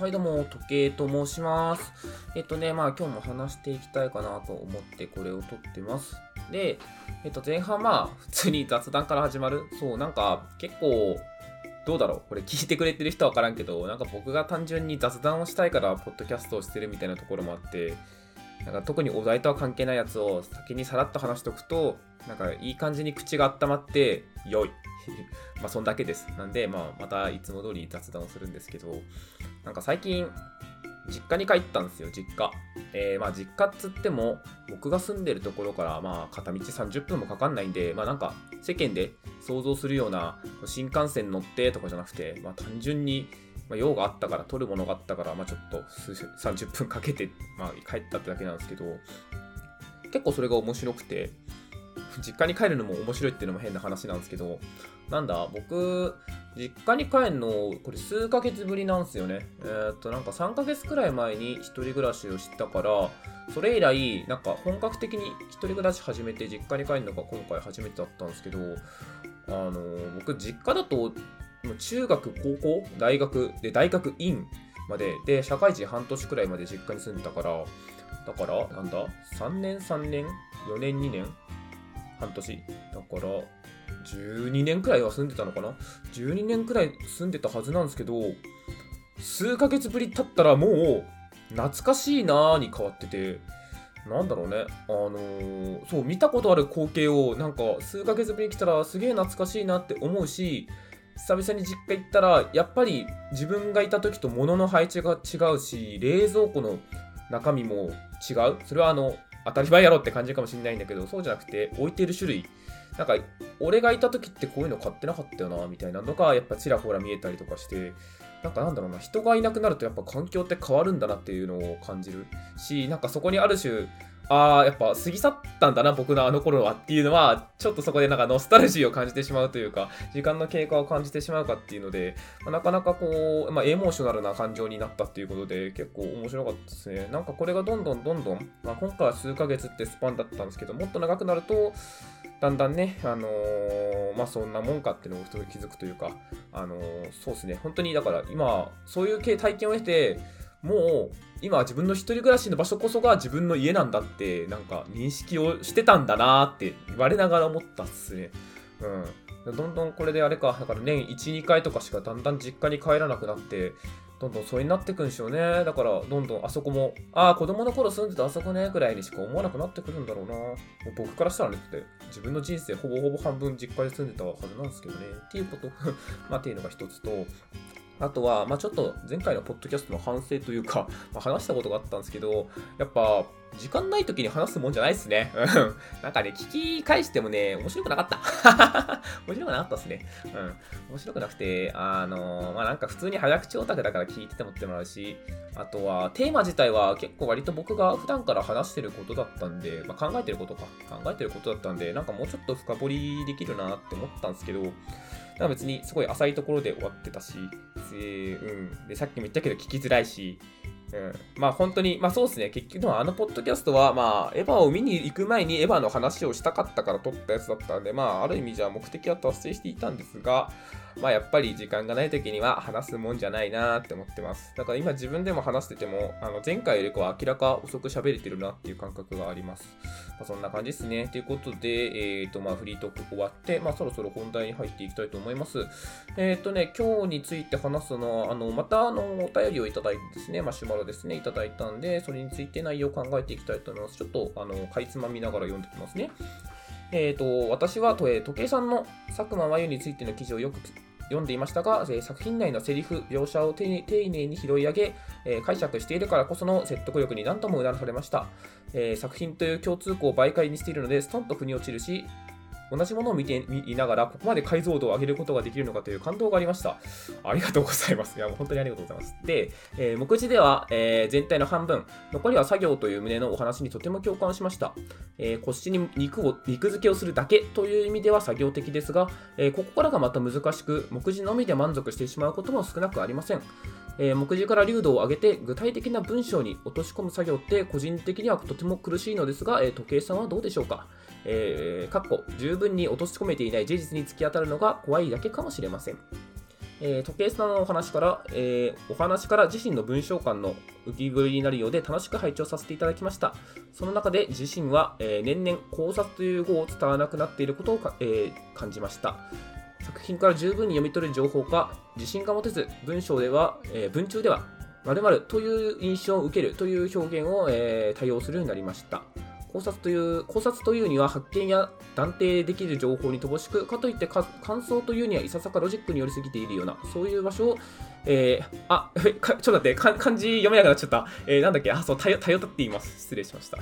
はい、どうも、時計と申します。えっとね、まあ今日も話していきたいかなと思ってこれを撮ってます。で、えっと前半まあ普通に雑談から始まる。そう、なんか結構、どうだろうこれ聞いてくれてる人はわからんけど、なんか僕が単純に雑談をしたいから、ポッドキャストをしてるみたいなところもあって、なんか特にお題とは関係ないやつを先にさらっと話しておくと、なんかいい感じに口が温まって、良い。まあそんだけです。なんで、まあまたいつも通り雑談をするんですけど、なんか最近、実家に帰ったんですよ、実家。えーまあ実家っつっても、僕が住んでるところから、まあ片道30分もかかんないんで、まあなんか世間で想像するような新幹線乗ってとかじゃなくて、まあ単純に、まあ、用があったから、取るものがあったから、まあちょっと30分かけて、まあ帰ったってだけなんですけど、結構それが面白くて、実家に帰るのも面白いっていうのも変な話なんですけど、なんだ、僕、実家に帰るの、これ数ヶ月ぶりなんですよね。えーっと、なんか3ヶ月くらい前に一人暮らしをしたから、それ以来、なんか本格的に一人暮らし始めて実家に帰るのが今回初めてだったんですけど、あのー僕、実家だと、中学、高校、大学、で、大学院まで、で、社会人半年くらいまで実家に住んでたから、だから、なんだ ?3 年、3年 ?4 年、2年？半年？だから、12年くらいは住んでたのかな ?12 年くらい住んでたはずなんですけど、数ヶ月ぶり経ったらもう、懐かしいなーに変わってて、なんだろうね、あのーそう、見たことある光景を、なんか、数ヶ月ぶりに来たら、すげえ懐かしいなって思うし、久々に実家行ったら、やっぱり自分がいた時と物の配置が違うし、冷蔵庫の中身も違う。それはあの、当たり前やろって感じかもしれないんだけど、そうじゃなくて、置いてる種類。なんか、俺がいた時ってこういうの買ってなかったよな、みたいなのが、やっぱちらほら見えたりとかして、なんかなんだろうな、人がいなくなるとやっぱ環境って変わるんだなっていうのを感じるし、なんかそこにある種、ああ、やっぱ過ぎ去ったんだな、僕のあの頃はっていうのは、ちょっとそこでなんかノスタルジーを感じてしまうというか、時間の経過を感じてしまうかっていうので、まあなかなかこう、まあ、エモーショナルな感情になったっていうことで、結構面白かったですね。なんかこれがどんどんどんどん、まあ、今回は数ヶ月ってスパンだったんですけど、もっと長くなると、だんだんね、あのーまあそんなもんかっていうのを気づくというか、あのーそうですね、本当にだから今、そういう系体験を経て、もう今自分の一人暮らしの場所こそが自分の家なんだってなんか認識をしてたんだなーって言われながら思ったっすね。うん。どんどんこれであれか、だから年1、2回とかしかだんだん実家に帰らなくなって、どんどんそれになってくんでしょうね。だから、どんどんあそこも、ああ、子供の頃住んでたあそこね、くらいにしか思わなくなってくるんだろうな。もう僕からしたらね、って自分の人生ほぼほぼ半分実家で住んでたはずなんですけどね。っていうこと、まあ、っていうのが一つと、あとは、まあ、ちょっと前回のポッドキャストの反省というか、まあ、話したことがあったんですけど、やっぱ、時間ない時に話すもんじゃないですね。うんなんかね、聞き返してもね、面白くなかった。面白くなかったですね。うん。面白くなくて、あのまあ、なんか普通に早口オタクだから聞いててもってもらうし、あとはテーマ自体は結構割と僕が普段から話してることだったんで、まあ、考えてることか、考えてることだったんで、なんかもうちょっと深掘りできるなって思ったんですけど、だから別にすごい浅いところで終わってたし、えーうん。で、さっきも言ったけど聞きづらいし、うん、まあ本当に、まあそうですね、結局あのポッドキャストは、まあ、エヴァを見に行く前にエヴァの話をしたかったから撮ったやつだったんで、まあある意味じゃ目的は達成していたんですが、まあやっぱり時間がない時には話すもんじゃないなって思ってます。だから今自分でも話してても、あの前回よりかは明らか遅く喋れてるなっていう感覚があります。まあ、そんな感じですね。ということで、えっ、と、まあフリートーク終わって、まあそろそろ本題に入っていきたいと思います。えっ、とね、今日について話すのは、あの、またあの、お便りをいただいてですね、マシュマロですね、いただいたんで、それについて内容を考えていきたいと思います。ちょっと、あの、かいつまみながら読んできますね。えっ、と、私は、とえ時計さんの佐久間真由についての記事をよく読んでいましたが、え作品内のセリフ、描写を丁寧に拾い上げ、え解釈しているからこその説得力に何度もうならされました、え作品という共通項を媒介にしているので、ストンと腑に落ちるし、同じものを見ていながら、ここまで解像度を上げることができるのかという感動がありました。ありがとうございます。いや、もう本当にありがとうございます。で、えー目次では、えー全体の半分、残りは作業という旨のお話にとても共感しました。えー腰に肉を肉付けをするだけという意味では作業的ですが、えここからがまた難しく、目次のみで満足してしまうことも少なくありません。え目次から流度を上げて具体的な文章に落とし込む作業って個人的にはとても苦しいのですが、え時計さんはどうでしょうか？えー、かっこ十分に落とし込めていない事実に突き当たるのが怖いだけかもしれません。えー、時計さんのお話から、えー、お話から自身の文章感の浮き彫りになるようで楽しく拝聴させていただきました。その中で自身は、えー、年々考察という語を伝わなくなっていることをえー、感じました。作品から十分に読み取る情報か、自信が持てず、文章では、えー、文中では、〇〇という印象を受けるという表現を、えー、対応するようになりました。考察という考察というには発見や断定できる情報に乏しくかといって感想というにはいささかロジックに寄りすぎているようなそういう場所を、えー、あ ちょっと待って漢字読めなくなっちゃった、えー、なんだっけ？あそう頼頼っています。失礼しました。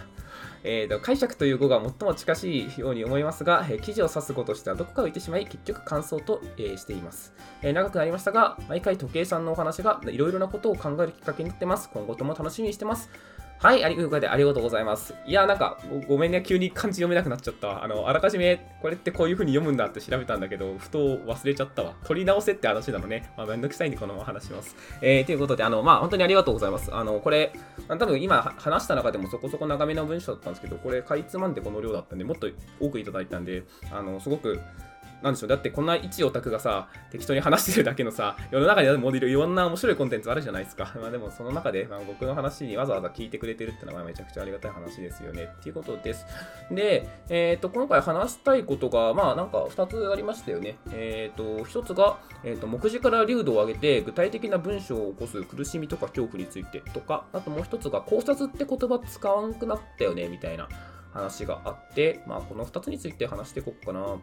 えー、解釈という語が最も近しいように思いますが、えー、記事を指す語としてはどこか浮いてしまい、結局感想と、えー、しています、え長くなりましたが、毎回時計さんのお話がいろいろなことを考えるきっかけになってます。今後とも楽しみにしてます。はい、ありありがとうございます。いや、なんかご、ごめんね、急に漢字読めなくなっちゃったわ。あの、あらかじめ、これってこういう風に読むんだって調べたんだけど、ふと忘れちゃったわ。取り直せって話なのね。まあ、めんどくさいんで、このまま話します。えー、ということで、あの、まあ、本当にありがとうございます。あの、これ、多分今話した中でもそこそこ長めの文章だったんですけど、これ、かいつまんでこの量だったんで、もっと多くいただいたんで、あの、すごく、なんでしょう、だってこんな一オタクがさ、適当に話してるだけのさ、世の中にあるモデルいろんな面白いコンテンツあるじゃないですか。まあでもその中で、まあ、僕の話にわざわざ聞いてくれてるってのはめちゃくちゃありがたい話ですよね。っていうことです。で、えっ、と、今回話したいことが、まあなんか2つありましたよね。えっ、と、1つが、えっ、と、目次から流度を上げて具体的な文章を起こす苦しみとか恐怖についてとか、あともう1つが考察って言葉使わんくなったよね、みたいな話があって、まあこの2つについて話していこうかな。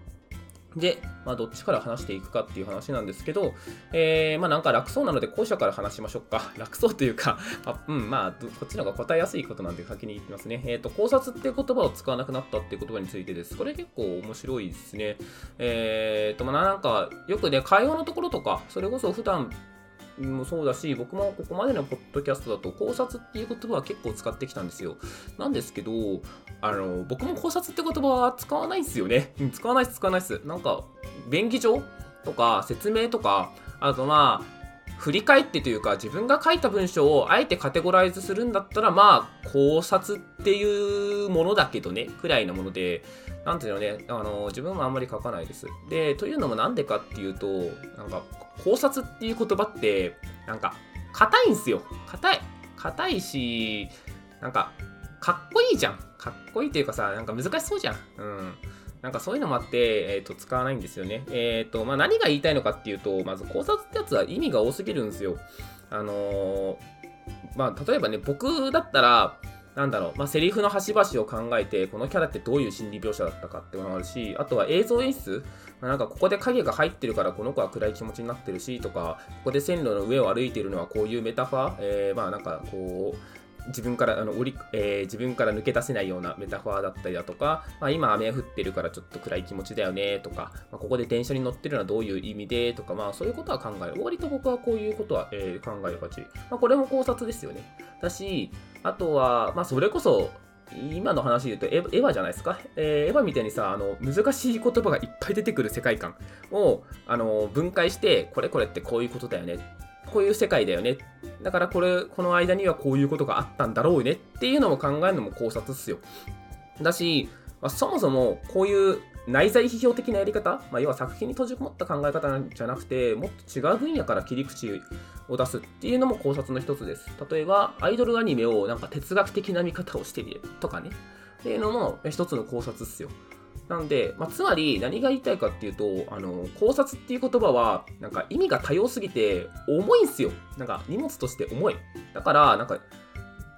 で、まあ、どっちから話していくかっていう話なんですけど、えー、まあ、なんか楽そうなので後者から話しましょうか。楽そうというか、あうん、まあ、こっちの方が答えやすいことなんで先に言ってますね。えっ、ー、と、考察っていう言葉を使わなくなったっていう言葉についてです。これ結構面白いですね。えっ、ー、と、まあ、なんか、よくね、会話のところとか、それこそ普段もそうだし、僕もここまでのポッドキャストだと考察っていう言葉は結構使ってきたんですよ。なんですけど、あの、僕も考察って言葉は使わないんですよね。使わないです、使わないです。なんか、便宜上とか説明とか、あとまあ、振り返ってというか自分が書いた文章をあえてカテゴライズするんだったらまあ考察っていうものだけどねくらいのものでなんていうのねあの自分はあんまり書かないです。でというのもなんでかっていうとなんか考察っていう言葉ってなんか硬いんすよ。硬い硬いしなんかかっこいいじゃん。かっこいいっていうかさなんか難しそうじゃん。うん。なんかそういうのもあって、えっ、ー、と、使わないんですよね。えっ、ー、と、まあ、何が言いたいのかっていうと、まず考察ってやつは意味が多すぎるんですよ。あのー、まあ、例えばね、僕だったら、なんだろう、まあ、セリフの端々を考えて、このキャラってどういう心理描写だったかっていうのもあるし、あとは映像演出、まあ、なんかここで影が入ってるからこの子は暗い気持ちになってるしとか、ここで線路の上を歩いてるのはこういうメタファー、えー、まあなんかこう、自分からあの降り、えー、自分から抜け出せないようなメタファーだったりだとか、まあ、今雨降ってるからちょっと暗い気持ちだよねとか、まあ、ここで電車に乗ってるのはどういう意味でとか、まあ、そういうことは考える。割と僕はこういうことは、えー、考えるがち。まあ、これも考察ですよね。だし、あとは、まあ、それこそ、今の話で言うとエヴァじゃないですか、えー、エヴァみたいにさあの難しい言葉がいっぱい出てくる世界観をあの分解してこれこれってこういうことだよねこういう世界だよね。だからこれ、この間にはこういうことがあったんだろうねっていうのも考えるのも考察っすよ。だし、まあ、そもそもこういう内在批評的なやり方、まあ、要は作品に閉じこもった考え方なんじゃなくて、もっと違う分野から切り口を出すっていうのも考察の一つです。例えば、アイドルアニメをなんか哲学的な見方をしてみるとかね。っていうのも一つの考察っすよ。なんで、まあ、つまり何が言いたいかっていうと、あの、考察っていう言葉は、なんか意味が多様すぎて重いんすよ。なんか荷物として重い。だから、なんか、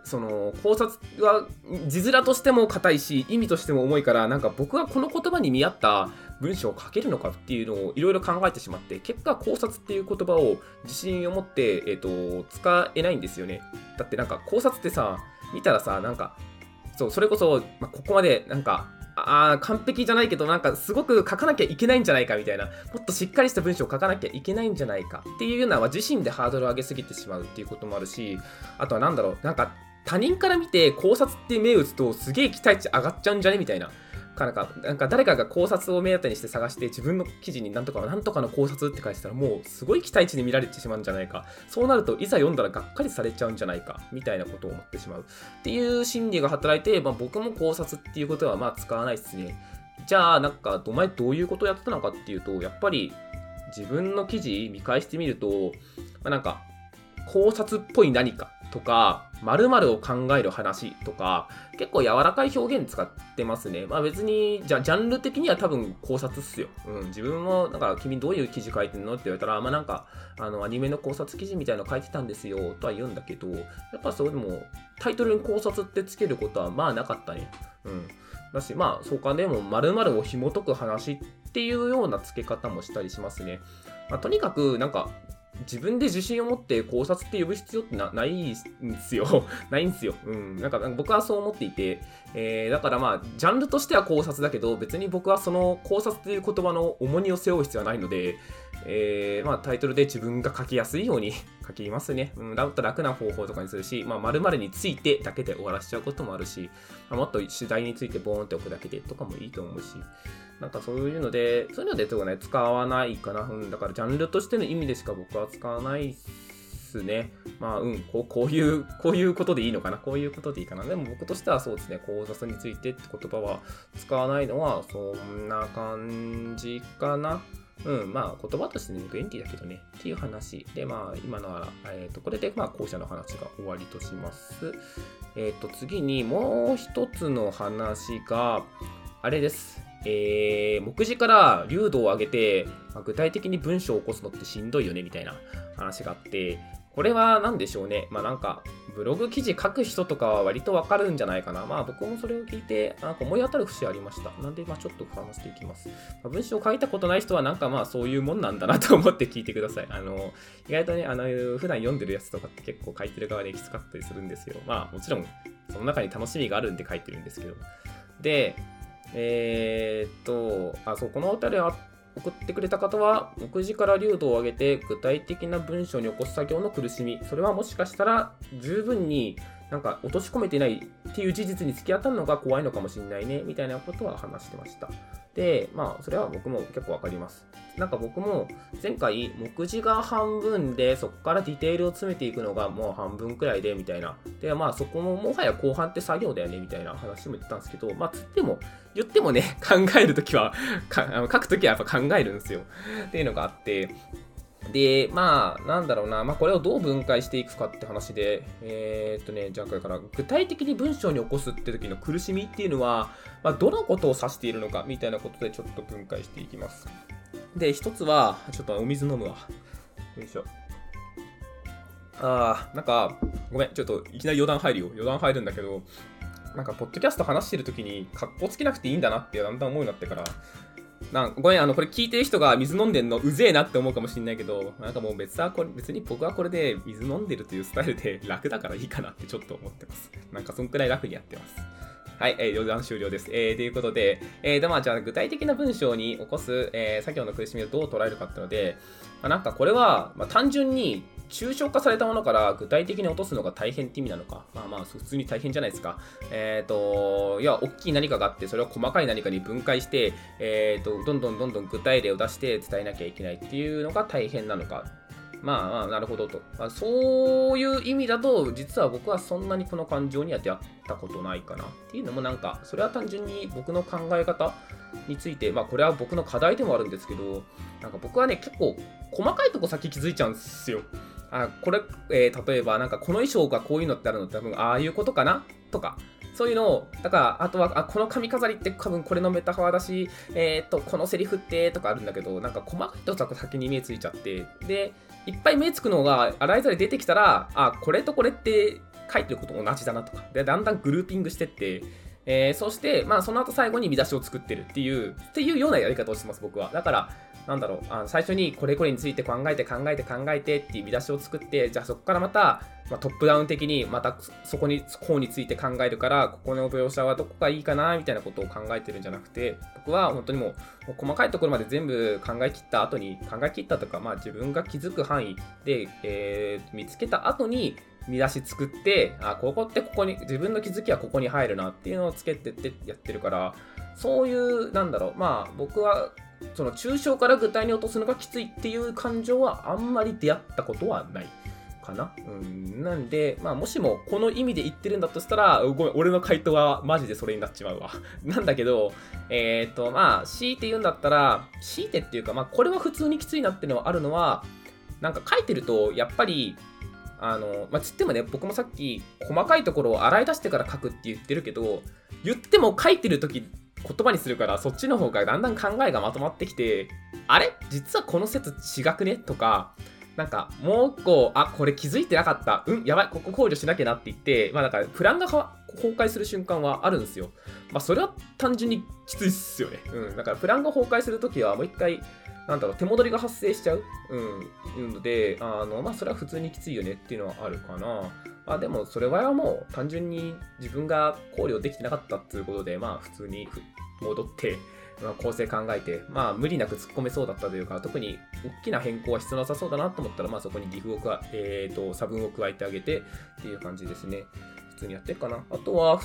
その考察は字面としても硬いし意味としても重いからなんか僕はこの言葉に見合った文章を書けるのかっていうのをいろいろ考えてしまって結果考察っていう言葉を自信を持って、えー、と使えないんですよねだってなんか考察ってさ見たらさなんかそうそれこそ、まあ、ここまでなんかあ完璧じゃないけどなんかすごく書かなきゃいけないんじゃないかみたいな。もっとしっかりした文章を書かなきゃいけないんじゃないかっていうのは自身でハードルを上げすぎてしまうっていうこともあるしあとは何だろうなんか他人から見て考察って目打つとすげえ期待値上がっちゃうんじゃねみたいな。かなかなんか誰かが考察を目当てにして探して自分の記事になんとかなんとかの考察って書いてたらもうすごい期待値で見られてしまうんじゃないか。そうなるといざ読んだらがっかりされちゃうんじゃないかみたいなことを思ってしまう。っていう心理が働いて、まあ、僕も考察っていうことはまあ使わないですね。じゃあなんかお前どういうことやってたのかっていうとやっぱり自分の記事見返してみると、まあ、なんか考察っぽい何かとか、〇〇を考える話とか、結構柔らかい表現使ってますね。まあ別に、じゃジャンル的には多分考察っすよ。うん、自分も、だか君どういう記事書いてんのって言われたら、まあなんか、あの、アニメの考察記事みたいなの書いてたんですよ、とは言うんだけど、やっぱそれでも、タイトルに考察ってつけることはまあなかったね。うん。だし、まあ、そうか、でも、〇〇を紐解く話っていうような付け方もしたりしますね。まあ、とにかく、なんか、自分で自信を持って考察って呼ぶ必要ってないんですよ。ないんで すよ。うん。なんか僕はそう思っていて、えー、だからまあ、ジャンルとしては考察だけど、別に僕はその考察という言葉の重荷を背負う必要はないので、えー、まあ、タイトルで自分が書きやすいように書きますね。うん、だったら楽な方法とかにするし、まあ、〇〇についてだけで終わらせちゃうこともあるし、まあ、もっと主題についてボーンって置くだけでとかもいいと思うし、なんかそういうので、そういうのでとかね、使わないかな。うん、だからジャンルとしての意味でしか僕は使わないっすね。まあ、うん、こうこういう、こういうことでいいのかな。こういうことでいいかな。でも僕としてはそうですね、考察についてって言葉は使わないのは、そんな感じかな。うん、まあ言葉としてね、便利だけどね、っていう話。で、まあ今のは、えっ、ー、と、これでまあ後者の話が終わりとします。えっ、ー、と、次にもう一つの話が、あれです。えー、目次から流度を上げて、まあ、具体的に文章を起こすのってしんどいよねみたいな話があって、これは何でしょうね。まあなんか、ブログ記事書く人とかは割とわかるんじゃないかな。まあ僕もそれを聞いて、なんか思い当たる節ありました。なんで、まあちょっと話していきます。まあ、文章を書いたことない人はなんかまあそういうもんなんだなと思って聞いてください。あの、意外とね、あの、普段読んでるやつとかって結構書いてる側できつかったりするんですよ。まあもちろん、その中に楽しみがあるんで書いてるんですけど。で、えー、っと、あ、そう、このお便りは送ってくれた方は、目次から流度を上げて具体的な文章に起こす作業の苦しみ、それはもしかしたら十分になんか落とし込めてないっていう事実に付き合ったのが怖いのかもしれないね、みたいなことは話してました。で、まあ、それは僕も結構わかります。なんか僕も前回、目次が半分で、そこからディテールを詰めていくのがもう半分くらいで、みたいな。で、まあそこももはや後半って作業だよね、みたいな話も言ってたんですけど、まあつっても、言ってもね、考えるときは書くときはやっぱ考えるんですよ。っていうのがあって、で、まあ、なんだろうな、まあ、これをどう分解していくかって話で、えー、っとね、じゃあ、これから、具体的に文章に起こすって時の苦しみっていうのは、まあ、どのことを指しているのかみたいなことでちょっと分解していきます。で、一つは、ちょっとお水飲むわ。よいしょ。あー、なんか、ごめん、ちょっといきなり余談入るよ。余談入るんだけど、なんか、ポッドキャスト話してる時に、格好つけなくていいんだなってだんだん思うようになってから、なんごめん、あの、これ聞いてる人が水飲んでんのうぜえなって思うかもしんないけど、なんかもう別はこれ、別に僕はこれで水飲んでるというスタイルで楽だからいいかなってちょっと思ってます。なんかそんくらい楽にやってます。はい、えー、余談終了です。えー、ということで、えー、で、まあ、じゃあ具体的な文章に起こす、えー、作業の苦しみをどう捉えるかってので、まあ、なんかこれは、まあ、単純に抽象化されたものから具体的に落とすのが大変って意味なのか。まあまあ、普通に大変じゃないですか。えっ、ー、と、いや、大きい何かがあって、それを細かい何かに分解して、えっ、ー、と、どんどんどんどん具体例を出して伝えなきゃいけないっていうのが大変なのか。まあまあ、なるほどと。まあ、そういう意味だと、実は僕はそんなにこの感情には出会ったことないかな。っていうのもなんか、それは単純に僕の考え方について、まあこれは僕の課題でもあるんですけど、なんか僕はね、結構細かいとこ先気づいちゃうんですよ。あ、これ、えー、例えばなんかこの衣装がこういうのってあるのって多分ああいうことかな？とか、そういうのを、だから、あとは、あ、この髪飾りって多分これのメタファーだし、えっ、と、このセリフってとかあるんだけど、なんか細かいとこ先に目ついちゃって、で、いっぱい目つくのが洗いざら出てきたら、あ、これとこれって書いてること同じだなとか、で、だんだんグルーピングしてって、えー、そして、まあ、その後最後に見出しを作ってるっていう、っていうようなやり方をしてます、僕は。だから、なんだろう、あの最初にこれこれについて考えて考えて考えてっていう見出しを作って、じゃあそこからまた、まあ、トップダウン的にまたそこに、こうについて考えるから、ここの描写はどこがいいかな、みたいなことを考えてるんじゃなくて、僕は本当にもう、もう細かいところまで全部考え切った後に、考え切ったとか、まあ自分が気づく範囲で、えー、見つけた後に、見出し作って、あ、ここってここに、自分の気づきはここに入るなっていうのをつけてってやってるから、そういう、なんだろう、まあ僕はその抽象から具体に落とすのがきついっていう感情はあんまり出会ったことはないかな。うん、なんで、まあ、もしもこの意味で言ってるんだとしたら、ごめん、俺の回答はマジでそれになっちまうわ。なんだけど、えっ、ー、と、まあ、強いて言うんだったら、強いてっていうか、まあ、これは普通にきついなっていうのはあるのは、なんか書いてると、やっぱり、あの、まあ、つってもね、僕もさっき、細かいところを洗い出してから書くって言ってるけど、言っても書いてる時言葉にするからそっちの方がだんだん考えがまとまってきてあれ？実はこの説違くね？とかなんかもう一個あこれ気づいてなかった。うんやばいここ考慮しなきゃなって言ってまあだからプランが崩壊する瞬間はあるんですよ。まあそれは単純にきついっすよね。うんだからプランが崩壊するときはもう一回なんだろう、手戻りが発生しちゃう、うん、ので、あの、まあ、それは普通にきついよねっていうのはあるかな。まあ、でも、それはもう単純に自分が考慮できてなかったっていうことで、まあ、普通に戻って、まあ、構成考えて、まあ、無理なく突っ込めそうだったというか、特に大きな変更は必要なさそうだなと思ったら、まあ、そこに diff を加え、えーと、差分を加えてあげてっていう感じですね。普通にやってるかな。あとは、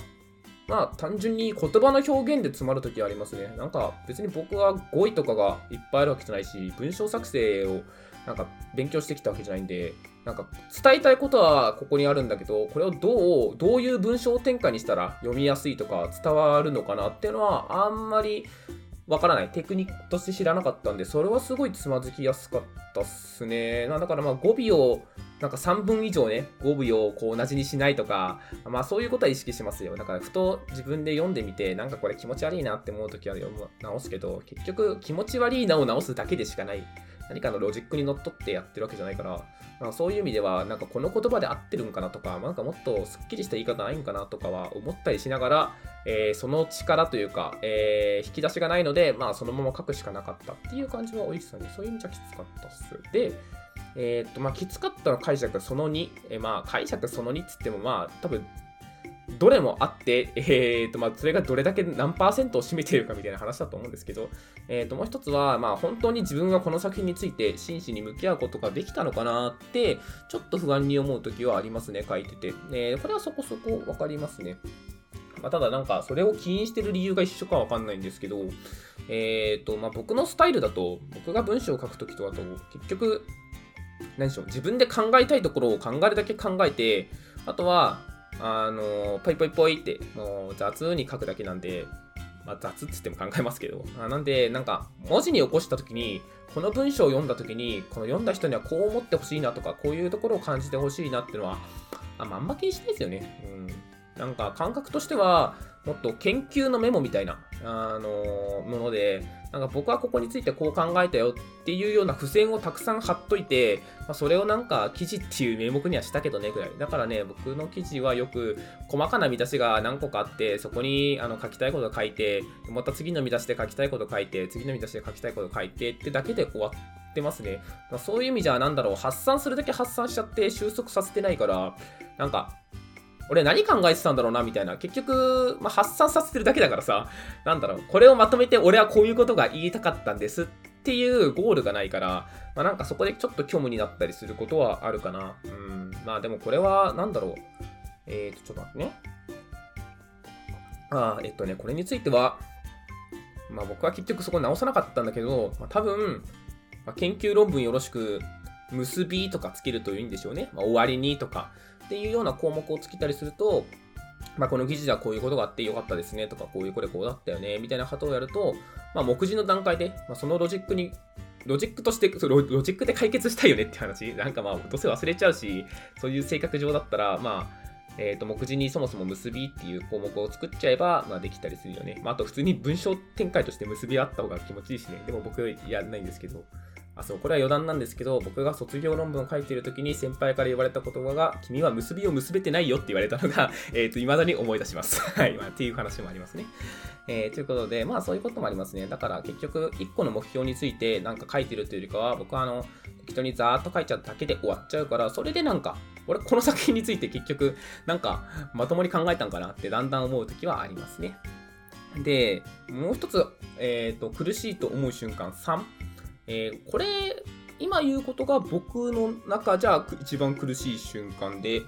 まあ単純に言葉の表現で詰まるときありますね。なんか別に僕は語彙とかがいっぱいあるわけじゃないし、文章作成をなんか勉強してきたわけじゃないんで、なんか伝えたいことはここにあるんだけど、これをどう、どういう文章展開にしたら読みやすいとか伝わるのかなっていうのはあんまりわからない。テクニックとして知らなかったんで、それはすごいつまずきやすかったっすね。だからまあ語尾をなんか3分以上ね、語尾をこう同じにしないとか、まあそういうことは意識しますよ。だからふと自分で読んでみて、なんかこれ気持ち悪いなって思うときは読む直すけど、結局気持ち悪いなを直すだけでしかない。何かのロジックにのっとってやってるわけじゃないから、まあ、そういう意味では、なんかこの言葉で合ってるんかなとか、なんかもっとすっきりした言い方ないんかなとかは思ったりしながら、えー、その力というか、えー、引き出しがないので、まあそのまま書くしかなかったっていう感じはおいですよね。そういう意味じゃきつかったっす。で、えー、っと、まあ、きつかったの解釈その2。え、まあ、解釈その2っつっても、まあ、多分、どれもあって、えーとまあ、それがどれだけ何パーセントを占めているかみたいな話だと思うんですけど、えー、ともう一つは、まあ、本当に自分がこの作品について真摯に向き合うことができたのかなって、ちょっと不安に思う時はありますね、書いてて。えー、これはそこそこ分かりますね。まあ、ただなんか、それを起因してる理由が一緒かわかんないんですけど、えっ、ー、と、まあ、僕のスタイルだと、僕が文章を書くときとかと、結局、何でしょう、自分で考えたいところを考えるだけ考えて、あとは、あの、ポイポイポイって、もう雑に書くだけなんで、まあ、雑っつっても考えますけど、あなんで、なんか、文字に起こしたときに、この文章を読んだときに、この読んだ人にはこう思ってほしいなとか、こういうところを感じてほしいなっていうのは、ああんま気にしないですよね。うん。なんか、感覚としては、もっと研究のメモみたいな、あのもので、なんか僕はここについてこう考えたよっていうような付箋をたくさん貼っといて、まあ、それをなんか記事っていう名目にはしたけどねぐらい。だからね、僕の記事はよく細かな見出しが何個かあって、そこにあの書きたいこと書いて、また次の見出しで書きたいこと書いて、次の見出しで書きたいこと書いてってだけで終わってますね。まあ、そういう意味じゃなんだろう、発散するだけ発散しちゃって収束させてないから、なんか俺何考えてたんだろうなみたいな。結局、まあ、発散させてるだけだからさ、なんだろう、これをまとめて俺はこういうことが言いたかったんですっていうゴールがないから、まあ、なんかそこでちょっと虚無になったりすることはあるかな。うん。まあでもこれは、なんだろう。えーと、ちょっと待ってね。ああ、えっとね、これについては、まあ僕は結局そこ直さなかったんだけど、まあ、多分、まあ、研究論文よろしく、結びとかつけるといいんでしょうね。まあ、終わりにとか。っていうような項目をつけたりすると、まあ、この記事ではこういうことがあってよかったですねとか、こういうこれこうだったよねみたいなことをやると、まあ、目次の段階で、まあ、そのロジックに、ロジックとしてロ、ロジックで解決したいよねって話、なんかまあ、どうせ忘れちゃうし、そういう性格上だったら、まあ、えー、と目次にそもそも結びっていう項目を作っちゃえば、まあ、できたりするよね。まあ、あと普通に文章展開として結びあった方が気持ちいいしね。でも僕やんないんですけど。あ、そう、これは余談なんですけど、僕が卒業論文を書いている時に先輩から言われた言葉が、君は結びを結べてないよって言われたのが、えっ、ー、と、未だに思い出します。はい、まあ、っていう話もありますね。えー、ということで、まあそういうこともありますね。だから結局、1個の目標についてなんか書いてるというよりかは、僕はあの、適当にザーッと書いちゃうだけで終わっちゃうから、それでなんか、俺この作品について結局、なんか、まともに考えたんかなってだんだん思う時はありますね。で、もう一つ、えっ、ー、と、苦しいと思う瞬間3。えー、これ、今言うことが僕の中じゃ一番苦しい瞬間で、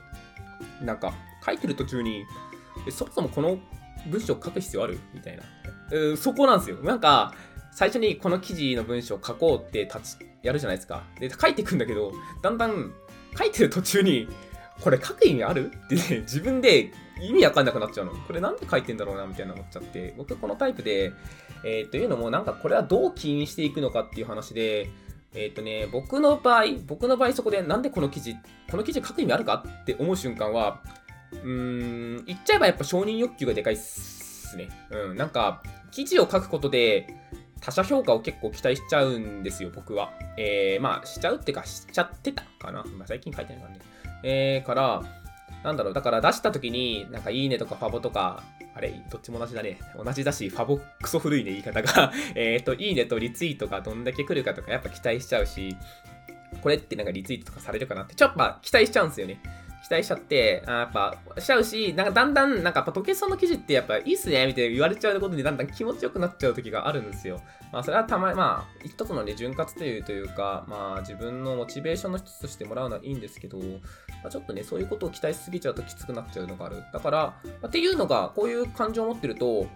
なんか書いてる途中に、そもそもこの文章書く必要ある？みたいな。えそこなんですよ。なんか、最初にこの記事の文章書こうって立ち、やるじゃないですか。で、書いていくんだけど、だんだん、書いてる途中に、これ書く意味ある？ってね、自分で意味わかんなくなっちゃうの。これなんで書いてんだろうなみたいな思っちゃって、僕このタイプで、えー、というのもなんかこれはどう起因していくのかっていう話で、えっ、ー、とね、僕の場合、僕の場合そこでなんでこの記事、この記事書く意味あるかって思う瞬間は、うーん、言っちゃえばやっぱ承認欲求がでかいっすね。うん、なんか、記事を書くことで、他者評価を結構期待しちゃうんですよ、僕は。えー、まあ、しちゃうってか、しちゃってたかな。まあ、最近書いてないからね。えー、から、なんだろう、だから出した時に、なんかいいねとかファボとか、あれ、どっちも同じだね。同じだし、ファボクソ古いね、言い方が。えっと、いいねとリツイートがどんだけ来るかとか、やっぱ期待しちゃうし、これってなんかリツイートとかされるかなって、ちょっとまあ期待しちゃうんですよね。期待しちゃって、あやっぱしちゃうし、なんかだんだん、なんかやっぱ時計さんの記事ってやっぱいいっすねみたいな言われちゃうことにだんだん気持ちよくなっちゃう時があるんですよ。まあそれはたまに、まあ一つのね、潤滑というというか、まあ自分のモチベーションの一つとしてもらうのはいいんですけど、まあ、ちょっとね、そういうことを期待しすぎちゃうときつくなっちゃうのがある。だから、まあ、っていうのが、こういう感情を持ってると、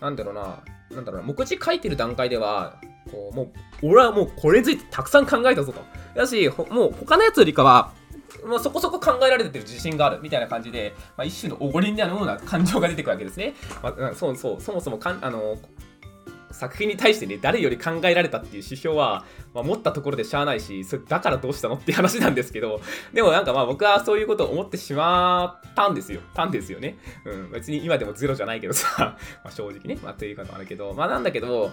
なんだろうな、なんだろうな、目次書いてる段階では、こう、もう、俺はもうこれについてたくさん考えたぞと。だし、もう他のやつよりかは、まあ、そこそこ考えられてる自信があるみたいな感じで、まあ、一種のおごりになような感情が出てくるわけですね。まあ、そうそう、そもそもかんあの作品に対してね、誰より考えられたっていう指標は、まあ、持ったところでしゃあないし、それだからどうしたのって話なんですけど、でもなんかまあ僕はそういうことを思ってしまったんですよ。たんですよね。うん、別に今でもゼロじゃないけどさ、まあ正直ね、まあというかもあるけど、まあなんだけど、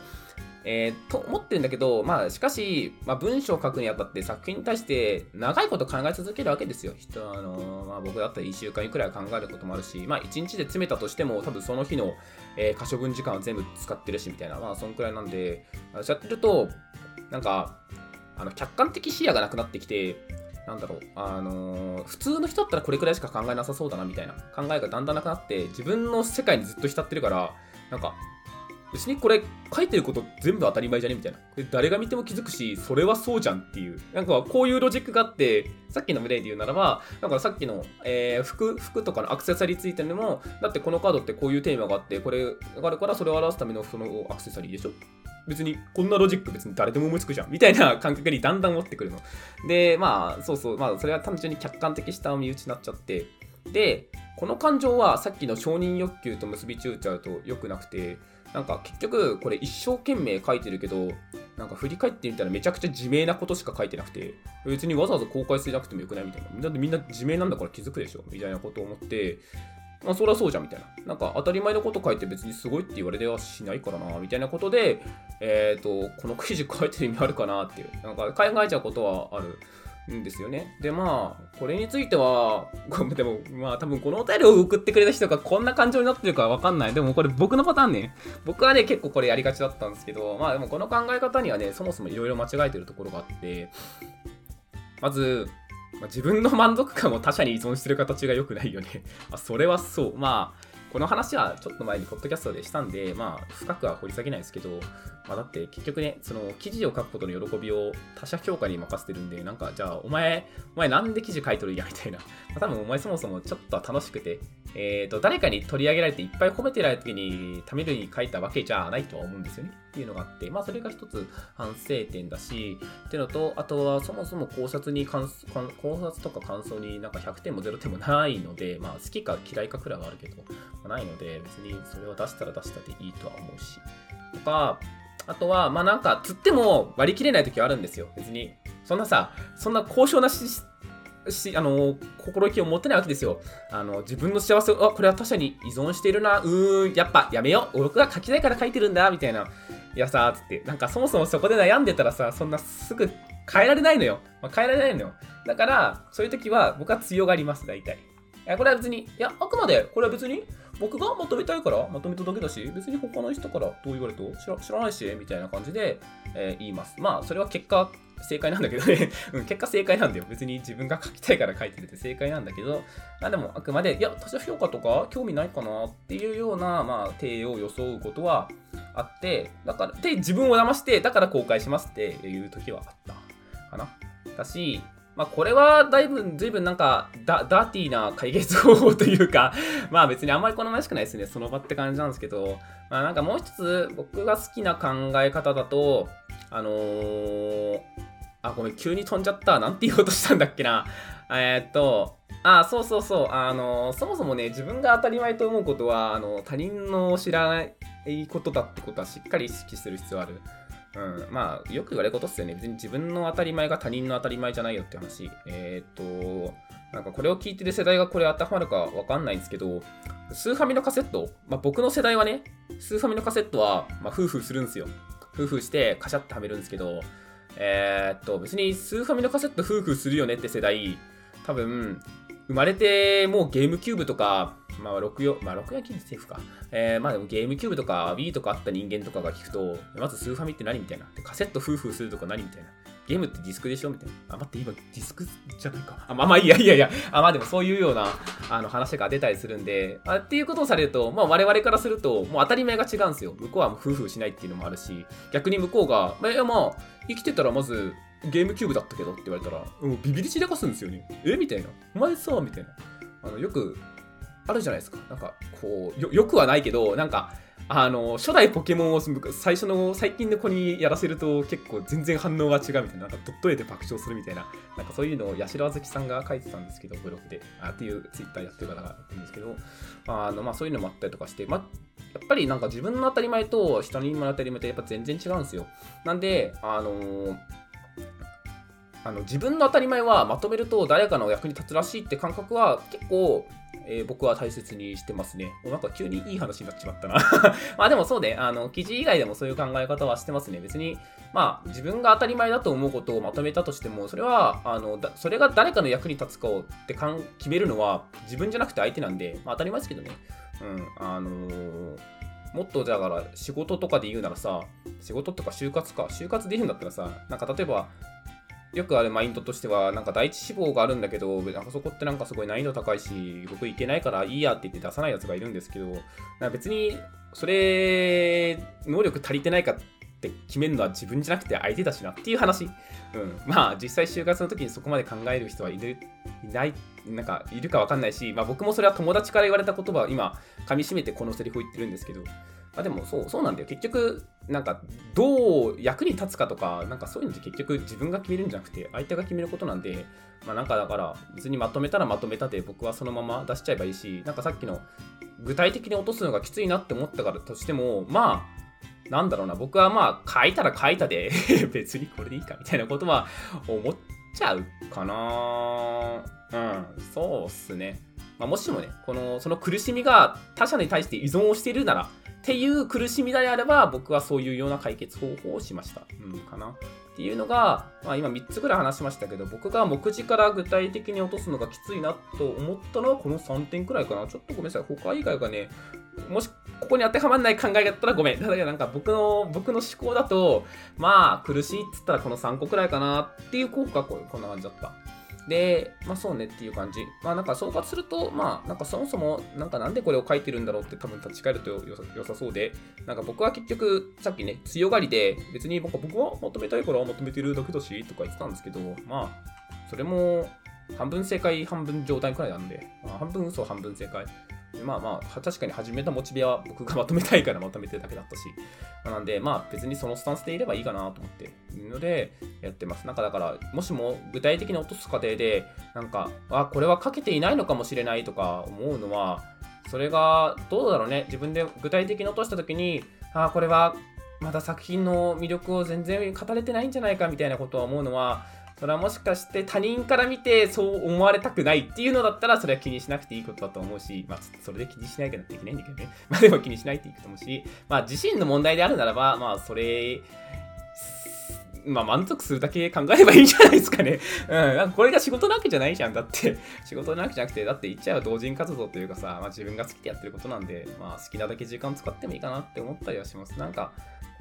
えー、と思ってるんだけど、まあ、しかし、まあ、文章を書くにあたって作品に対して長いこと考え続けるわけですよ。人あのまあ、僕だったら1週間くらい考えることもあるし、まあ、1日で詰めたとしても、多分その日の、えー、可処分時間は全部使ってるし、みたいな、まあ、そんくらいなんで、そうやってると、なんか、あの客観的視野がなくなってきて、なんだろう、あのー、普通の人だったらこれくらいしか考えなさそうだなみたいな考えがだんだんなくなって、自分の世界にずっと浸ってるから、なんか、別にこれ書いてること全部当たり前じゃね？みたいな。これ誰が見ても気づくし、それはそうじゃんっていう。なんかこういうロジックがあって、さっきの例で言うならば、なんかさっきの、えー、服、服とかのアクセサリーついてるのも、だってこのカードってこういうテーマがあって、これがあるからそれを表すためのそのアクセサリーでしょ？別にこんなロジック別に誰でも思いつくじゃんみたいな感覚にだんだん持ってくるの。で、まあ、そうそう、まあ、それは単純に客観的下を見打ちになっちゃって、で、この感情はさっきの承認欲求と結びついちゃうと良くなくて、なんか結局これ一生懸命書いてるけど、なんか振り返ってみたらめちゃくちゃ自明なことしか書いてなくて、別にわざわざ公開しなくてもよくないみたいな。だってみんな自明なんだから気づくでしょみたいなことを思って、まあそりゃそうじゃんみたいな。なんか当たり前のこと書いて別にすごいって言われてはしないからな、みたいなことで、えっ、ー、と、この記事書いてる意味あるかなっていう。なんか考えちゃうことはある。んですよね。で、まあ、これについては、でも、まあ多分このお便りを送ってくれた人がこんな感情になってるかわかんない。でもこれ僕のパターンね。僕はね、結構これやりがちだったんですけど、まあでもこの考え方にはね、そもそもいろいろ間違えてるところがあって、まず、ま、自分の満足感を他者に依存してる形が良くないよね。あ、それはそう。まあ、この話はちょっと前にポッドキャストでしたんで、まあ、深くは掘り下げないですけど、まあ、だって結局ね、その記事を書くことの喜びを他者評価に任せてるんで、なんか、じゃあ、お前、お前なんで記事書いとるんやみたいな。まあ、多分お前そもそもちょっとは楽しくて、えっ、ー、と、誰かに取り上げられていっぱい褒めてられた時に、ためるに書いたわけじゃないとは思うんですよね。っていうのがあって、まあ、それが一つ反省点だし、っていうのと、あとはそもそも考察に考察とか感想になんか100点も0点もないので、まあ、好きか嫌いかくらいはあるけど、まあ、ないので、別にそれを出したら出したでいいとは思うし。とか、あとは、まあなんか、釣っても割り切れない時はあるんですよ。別に。そんなさ、そんな高尚なし、し、あの、心意気を持ってないわけですよ。あの、自分の幸せを、あ、これは他者に依存しているな、うーん、やっぱやめよう。僕が書きたいから書いてるんだ、みたいな。いやさ、つって、なんかそもそもそこで悩んでたらさ、そんなすぐ変えられないのよ。まあ、変えられないのよ。だから、そういう時は僕は強がります、大体。いや、これは別に、いや、あくまで、これは別に、僕がまとめたいからまとめただけだし、別に他の人からどう言われと知ら知らないし、みたいな感じで、えー、言います。まあ、それは結果、正解なんだけどね うん、結果正解なんだよ。別に自分が書きたいから書いてるって正解なんだけど、あでもあくまで、いや、他者評価とか興味ないかなっていうような、まあ、体を装うことはあって、だから、で、自分を騙して、だから公開しますっていう時はあったかな。だし、まあ、これはだいぶ、ずいぶんなんかダ、ダーティーな解決方法というか、まあ別にあんまり好ましくないですね。その場って感じなんですけど、まあなんかもう一つ僕が好きな考え方だと、あのー、あ、ごめん、急に飛んじゃった。なんて言おうとしたんだっけな。えー、っと、あ、そうそうそう。あの、そもそもね、自分が当たり前と思うことは、あの、他人の知らないことだってことはしっかり意識する必要ある。うん、まあ、よく言われることっすよね。別に自分の当たり前が他人の当たり前じゃないよって話。えー、っと、なんかこれを聞いてる世代がこれ当てはまるかわかんないんですけど、スーファミのカセット、まあ、僕の世代はね、スーファミのカセットは、まあ、夫婦するんですよ。夫婦してカシャってはめるんですけど、えー、っと、別にスーファミのカセット夫婦するよねって世代、多分、生まれてもうゲームキューブとか、まあ、64、まあ、64キーセーフか。えー、まあでもゲームキューブとか Wii とかあった人間とかが聞くと、まずスーファミって何みたいな。カセット夫婦するとか何みたいな。ゲームってディスクでしょみたいな。あ、待って、今ディスクじゃないか。あ、まあまあいいやいやいや。あ、まあでもそういうようなあの話が出たりするんで、あっていうことをされると、まあ我々からすると、もう当たり前が違うんですよ。向こうは夫婦しないっていうのもあるし、逆に向こうが、まあ、まあ、生きてたらまず、ゲームキューブだったけどって言われたら、もうビビり散らかすんですよね。え？みたいな。お前さ、みたいな。あのよくあるじゃないですか。なんか、こう、よくはないけど、なんか、あの、初代ポケモンを最初の、最近の子にやらせると結構全然反応が違うみたいな、なんかドット絵で爆笑するみたいな、なんかそういうのを八代あずきさんが書いてたんですけど、ブログで、あっていうツイッターやってる方がいるんですけど、あの、まあそういうのもあったりとかして、まあ、やっぱりなんか自分の当たり前と人の当たり前ってやっぱ全然違うんですよ。なんで、あのーあの自分の当たり前はまとめると誰かの役に立つらしいって感覚は結構、えー、僕は大切にしてますね。なんか急にいい話になっちまったな まあでもそうね、あの記事以外でもそういう考え方はしてますね。別に、まあ自分が当たり前だと思うことをまとめたとしても、それは、あのそれが誰かの役に立つかをってかん決めるのは自分じゃなくて相手なんで、まあ当たり前ですけどね。うん、あのーもっとだから仕事とかで言うならさ、仕事とか就活か、就活で言うんだったらさ、なんか例えばよくあるマインドとしては、なんか第一志望があるんだけど、なんかそこってなんかすごい難易度高いし、僕いけないからいいやって言って出さないやつがいるんですけど、なんか別にそれ、能力足りてないかって決めるのは自分じゃなくて相手だしなっていう話。うん。まあ実際就活の時にそこまで考える人はいる、いない、なんかいるかわかんないし、まあ僕もそれは友達から言われた言葉を今噛み締めてこのセリフを言ってるんですけど、あでもそうそうなんだよ。結局なんかどう役に立つかとかなんかそういうのって結局自分が決めるんじゃなくて相手が決めることなんでまあなんかだから別にまとめたらまとめたで僕はそのまま出しちゃえばいいしなんかさっきの具体的に落とすのがきついなって思ったからとしてもまあなんだろうな僕はまあ書いたら書いたで 別にこれでいいかみたいなことは思っちゃうかな。うんそうっすね。まあ、もしもね、この、その苦しみが他者に対して依存をしているなら、っていう苦しみであれば、僕はそういうような解決方法をしました。うん、かな。っていうのが、まあ、今3つぐらい話しましたけど、僕が目次から具体的に落とすのがきついなと思ったのはこの3点くらいかな。ちょっとごめんなさい。他以外がね、もしここに当てはまらない考えだったらごめん。ただなんか僕の、僕の思考だと、まあ苦しいっつったらこの3個くらいかなっていう効果がこんな感じだった。で、まあそうねっていう感じ。まあなんか総括すると、まあなんかそもそもなんかなんでこれを書いてるんだろうって多分立ち返ると良さそうで、なんか僕は結局さっきね、強がりで別に僕は求めたいから求めてるだけだしとか言ってたんですけど、まあそれも半分正解半分状態くらいなんで、まあ、半分嘘半分正解。まあまあ、確かに始めたモチベは僕がまとめたいからまとめてるだけだったし、なんで、まあ別にそのスタンスでいればいいかなと思ってるので、やってます。なんかだから、もしも具体的に落とす過程で、なんか、あ、これはかけていないのかもしれないとか思うのは、それがどうだろうね。自分で具体的に落とした時に、あ、これはまだ作品の魅力を全然語れてないんじゃないかみたいなことは思うのは、それはもしかして他人から見てそう思われたくないっていうのだったらそれは気にしなくていいことだと思うし、まあそれで気にしないからできないんだけどね。まあでも気にしないっていいと思うし、まあ自身の問題であるならば、まあそれ、まあ満足するだけ考えればいいんじゃないですかね。うん。んこれが仕事なわけじゃないじゃん。だって、仕事なわけじゃなくて、だって言っちゃえば同人活動というかさ、まあ自分が好きでやってることなんで、まあ好きなだけ時間使ってもいいかなって思ったりはします。なんか、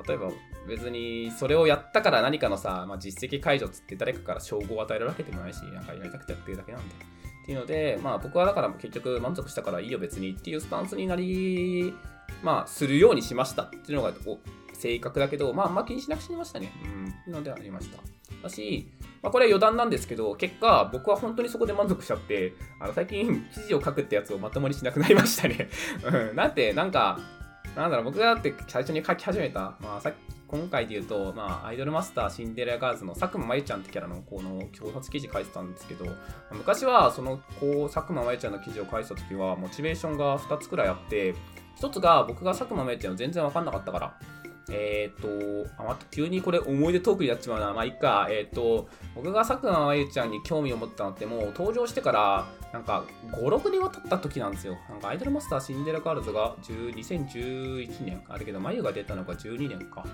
例えば別にそれをやったから何かのさ、まあ、実績解除つって誰かから称号を与えるわけでもないし、なんかやりたくてやってるだけなんで。っていうので、まあ僕はだから結局満足したからいいよ別にっていうスタンスになり、まあするようにしましたっていうのが正確だけど、まああんま気にしなくしましたね。うん。っていうのでありました。だし、まあ、これは余談なんですけど、結果、僕は本当にそこで満足しちゃって、あの最近記事を書くってやつをまともにしなくなりましたね。うん。なんて、なんか、なんだろう、僕がだって最初に書き始めた、まあ、さ今回で言うと、まあ、アイドルマスターシンデレラガールズの佐久間まゆちゃんってキャラのこの考察記事書いてたんですけど、昔はそのこう佐久間まゆちゃんの記事を書いてた時は、モチベーションが2つくらいあって、1つが僕が佐久間まゆちゃんを全然わかんなかったから、えっ、ー、と、あ、また急にこれ思い出トークになっちまうな。まあ、いっか。えっ、ー、と、僕が佐久間まゆちゃんに興味を持ったのってもう登場してから、なんか5、6年は経った時なんですよ。なんかアイドルマスターシンデレラガールズが2011年あるけど、まゆが出たのが12年か。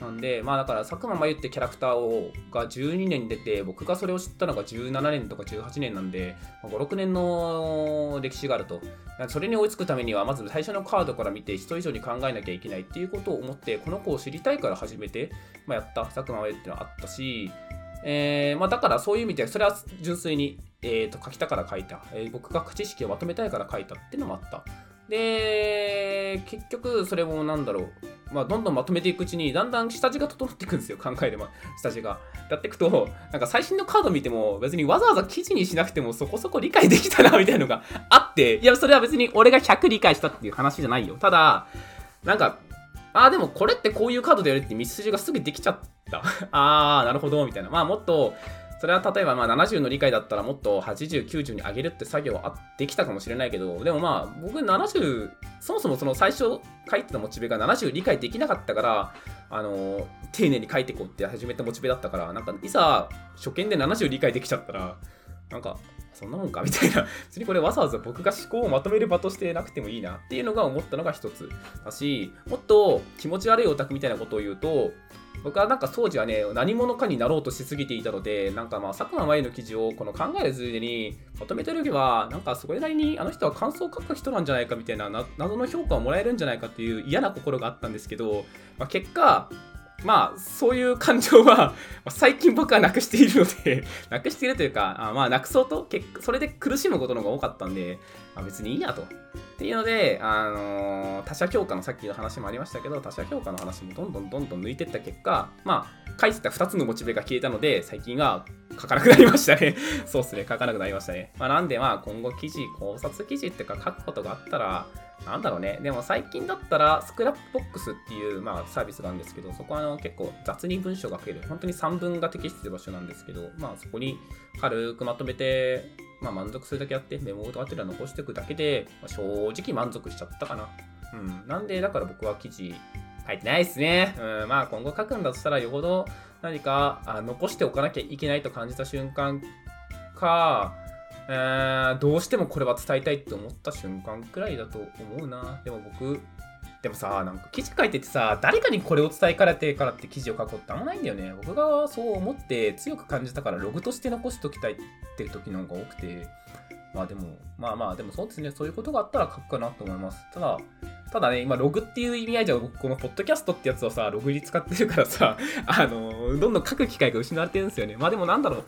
なんで、まあだから佐久間まゆってキャラクターをが12年に出て、僕がそれを知ったのが17年とか18年なんで、5、6年の歴史があると。それに追いつくためには、まず最初のカードから見て人以上に考えなきゃいけないっていうことを思って、この子を知りたいから始めて、まあ、やった佐久間まゆっていうのはあったし、えーまあ、だからそういう意味で、それは純粋に、えー、と書きたから書いた、えー、僕が知識をまとめたいから書いたっていうのもあった。で、結局それもなんだろう、まあ、どんどんまとめていくうちに、だんだん下地が整っていくんですよ、考えれば、下地が。やっていくと、なんか最新のカード見ても、別にわざわざ記事にしなくてもそこそこ理解できたな、みたいなのが あって、いや、それは別に俺が100理解したっていう話じゃないよ。ただ、なんか、ああ、でもこれってこういうカードでやるって道筋がすぐできちゃった。ああ、なるほど、みたいな。まあ、もっと、それは例えばまあ70の理解だったらもっと80、90に上げるって作業はできたかもしれないけど、でもまあ僕70、そもそもその最初書いてたモチベが70理解できなかったから、あの、丁寧に書いていこうって始めたモチベだったから、なんかいざ初見で70理解できちゃったら、なんかそんなもんかみたいな。別にこれわざわざ僕が思考をまとめる場としてなくてもいいなっていうのが思ったのが一つだし、もっと気持ち悪いオタクみたいなことを言うと、僕はなんか当時はね、何者かになろうとしすぎていたので、なんかまあ、佐久間前の記事をこの考えるついでにまとめてるよりは、なんかそれなりにあの人は感想を書く人なんじゃないかみたいな謎の評価をもらえるんじゃないかっていう嫌な心があったんですけど、まあ、結果、まあ、そういう感情は、最近僕はなくしているので なくしているというか、あまあ、なくそうと、それで苦しむことの方が多かったんで、まあ、別にいいやと。っていうので、あのー、他者評価のさっきの話もありましたけど、他者評価の話もどんどんどんどん抜いていった結果、まあ、書いてた2つのモチベが消えたので、最近は書かなくなりましたね。そうっすね、書かなくなりましたね。まあ、なんで、まあ、今後記事、考察記事っていうか書くことがあったら、なんだろうね。でも最近だったら、スクラップボックスっていう、まあ、サービスがあるんですけど、そこはあの結構雑に文章が書ける。本当に3文が適してる場所なんですけど、まあそこに軽くまとめて、まあ満足するだけやって、メモとかっていうの残しておくだけで、まあ、正直満足しちゃったかな。うん。なんで、だから僕は記事書いてないですね。うん。まあ今後書くんだとしたらよほど何かあ残しておかなきゃいけないと感じた瞬間か、え、どうしてもこれは伝えたいって思った瞬間くらいだと思うな。でも僕、でもさ、なんか記事書いててさ、誰かにこれを伝えかれてからって記事を書くこうってあんまないんだよね。僕がそう思って強く感じたからログとして残しておきたいって時の方が多くて、まあでも、まあまあ、でもそうですね、そういうことがあったら書くかなと思います。ただ、ただね、今、ログっていう意味合いじゃ、僕、このポッドキャストってやつをさ、ログに使ってるからさ、あの、どんどん書く機会が失われてるんですよね。まあでもなんだろう。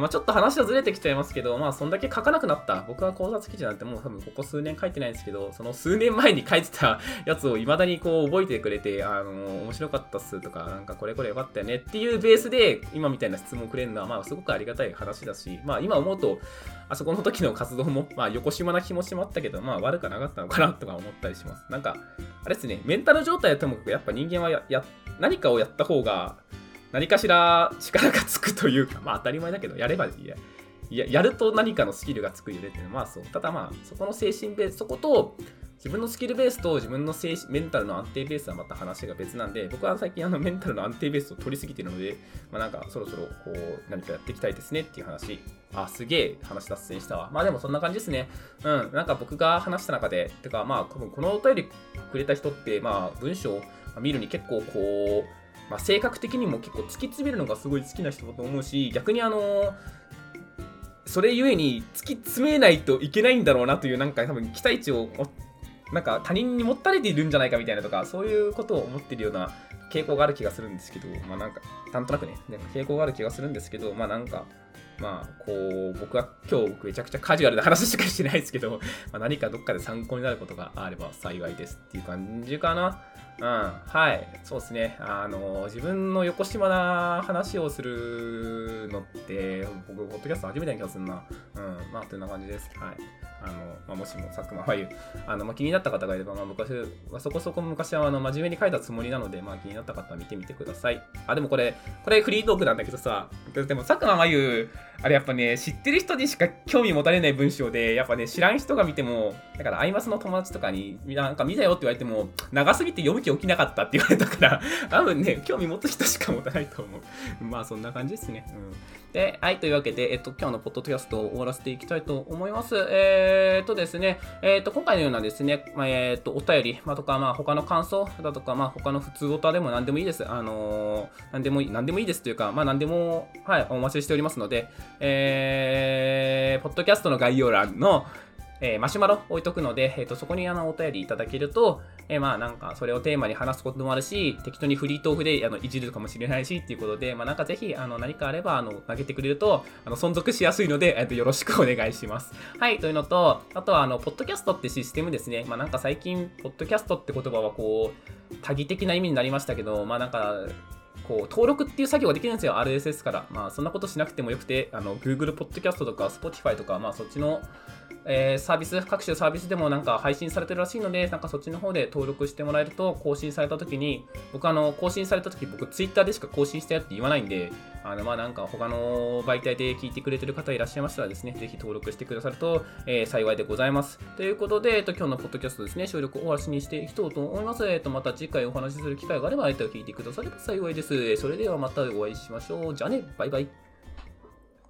まあ、ちょっと話はずれてきちゃいますけど、まあ、そんだけ書かなくなった。僕は考察記事なんてもう多分ここ数年書いてないんですけど、その数年前に書いてた やつを未だにこう覚えてくれて、あの面白かったっすとか、なんかこれこれよかったよねっていうベースで、今みたいな質問をくれるのは、まあ、すごくありがたい話だし、まあ、今思うと、あそこの時の活動も、まあ、横島な気持ちもあったけど、まあ、悪くなかったのかなとか思ったりします。なんか、あれですね、メンタル状態はともかく、やっぱ人間はやや何かをやった方が、何かしら力がつくというか、まあ当たり前だけど、やればいいや。ややると何かのスキルがつくよねっていうのは、まあそう。ただまあ、そこの精神ベース、そこと自分のスキルベースと自分の精神メンタルの安定ベースはまた話が別なんで、僕は最近あのメンタルの安定ベースを取りすぎてるので、まあなんかそろそろこう何かやっていきたいですねっていう話。あ、すげえ話脱線したわ。まあでもそんな感じですね。うん。なんか僕が話した中で、てかまあ多分このお便りくれた人って、まあ文章を見るに結構こう、まあ、性格的にも結構突き詰めるのがすごい好きな人だと思うし、逆にあのそれゆえに突き詰めないといけないんだろうなというなんか多分期待値をなんか他人に持たれているんじゃないかみたいなとかそういうことを思ってるような傾向がある気がするんですけどまあなんかなんとなくねなんか傾向がある気がするんですけどまあなんかまあ、こう、僕は今日めちゃくちゃカジュアルな話しかしてないですけど、まあ、何かどっかで参考になることがあれば幸いですっていう感じかな。うん、はい、そうですね。あの、自分の横島な話をするのって、僕、ポッドキャスト初めてな気がするな。うん、まあ、というような感じです。はい。あの、まあ、もしも佐久間真由、あの、まあ、気になった方がいれば、まあ、昔、まあ、そこそこ昔は、あの、真面目に書いたつもりなので、まあ、気になった方は見てみてください。あ、でもこれ、これフリートークなんだけどさ、でも佐久間真由、あれやっぱね、知ってる人にしか興味持たれない文章で、やっぱね、知らん人が見ても、だから、アイマスの友達とかに、なんか見たよって言われても、長すぎて読む気起きなかったって言われたから、多分ね、興味持つ人しか持たないと思う。まあ、そんな感じですね。うん。で、はい、というわけで、えっと、今日のポッドキャストを終わらせていきたいと思います。えー、っとですね、えー、っと、今回のようなですね、ま、えー、っと、お便り、まあ、とか、まあ、他の感想だとか、まあ、他の普通歌でも何でもいいです。あのー、何でもいい、何でもいいですというか、まあ、何でも、はい、お待ちしておりますので、えー、ポッドキャストの概要欄の、えー、マシュマロ置いとくので、えーと、そこにあのお便りいただけると、えー、まあなんかそれをテーマに話すこともあるし、適当にフリートークであのいじるかもしれないしっていうことで、まあなんかぜひあの何かあればあの投げてくれるとあの存続しやすいので、えーと、よろしくお願いします。はい、というのと、あとはあの、ポッドキャストってシステムですね。まあなんか最近、ポッドキャストって言葉はこう、多義的な意味になりましたけど、まあなんか、こう登録っていう作業ができるんですよ、RSS から。まあ、そんなことしなくてもよくて、あの Google Podcast とか Spotify とか、まあ、そっちのえー、サービス、各種サービスでもなんか配信されてるらしいので、なんかそっちの方で登録してもらえると更新された時に、僕あの、更新された時僕 Twitter でしか更新したよって言わないんで、あの、まあなんか他の媒体で聞いてくれてる方いらっしゃいましたらですね、ぜひ登録してくださると、えー、幸いでございます。ということで、えっと、今日のポッドキャストですね、収録終わらしにしていきたいと思います。えっと、また次回お話しする機会があれば、えっと、聞いてくだされば幸いです。それではまたお会いしましょう。じゃあね、バイバイ。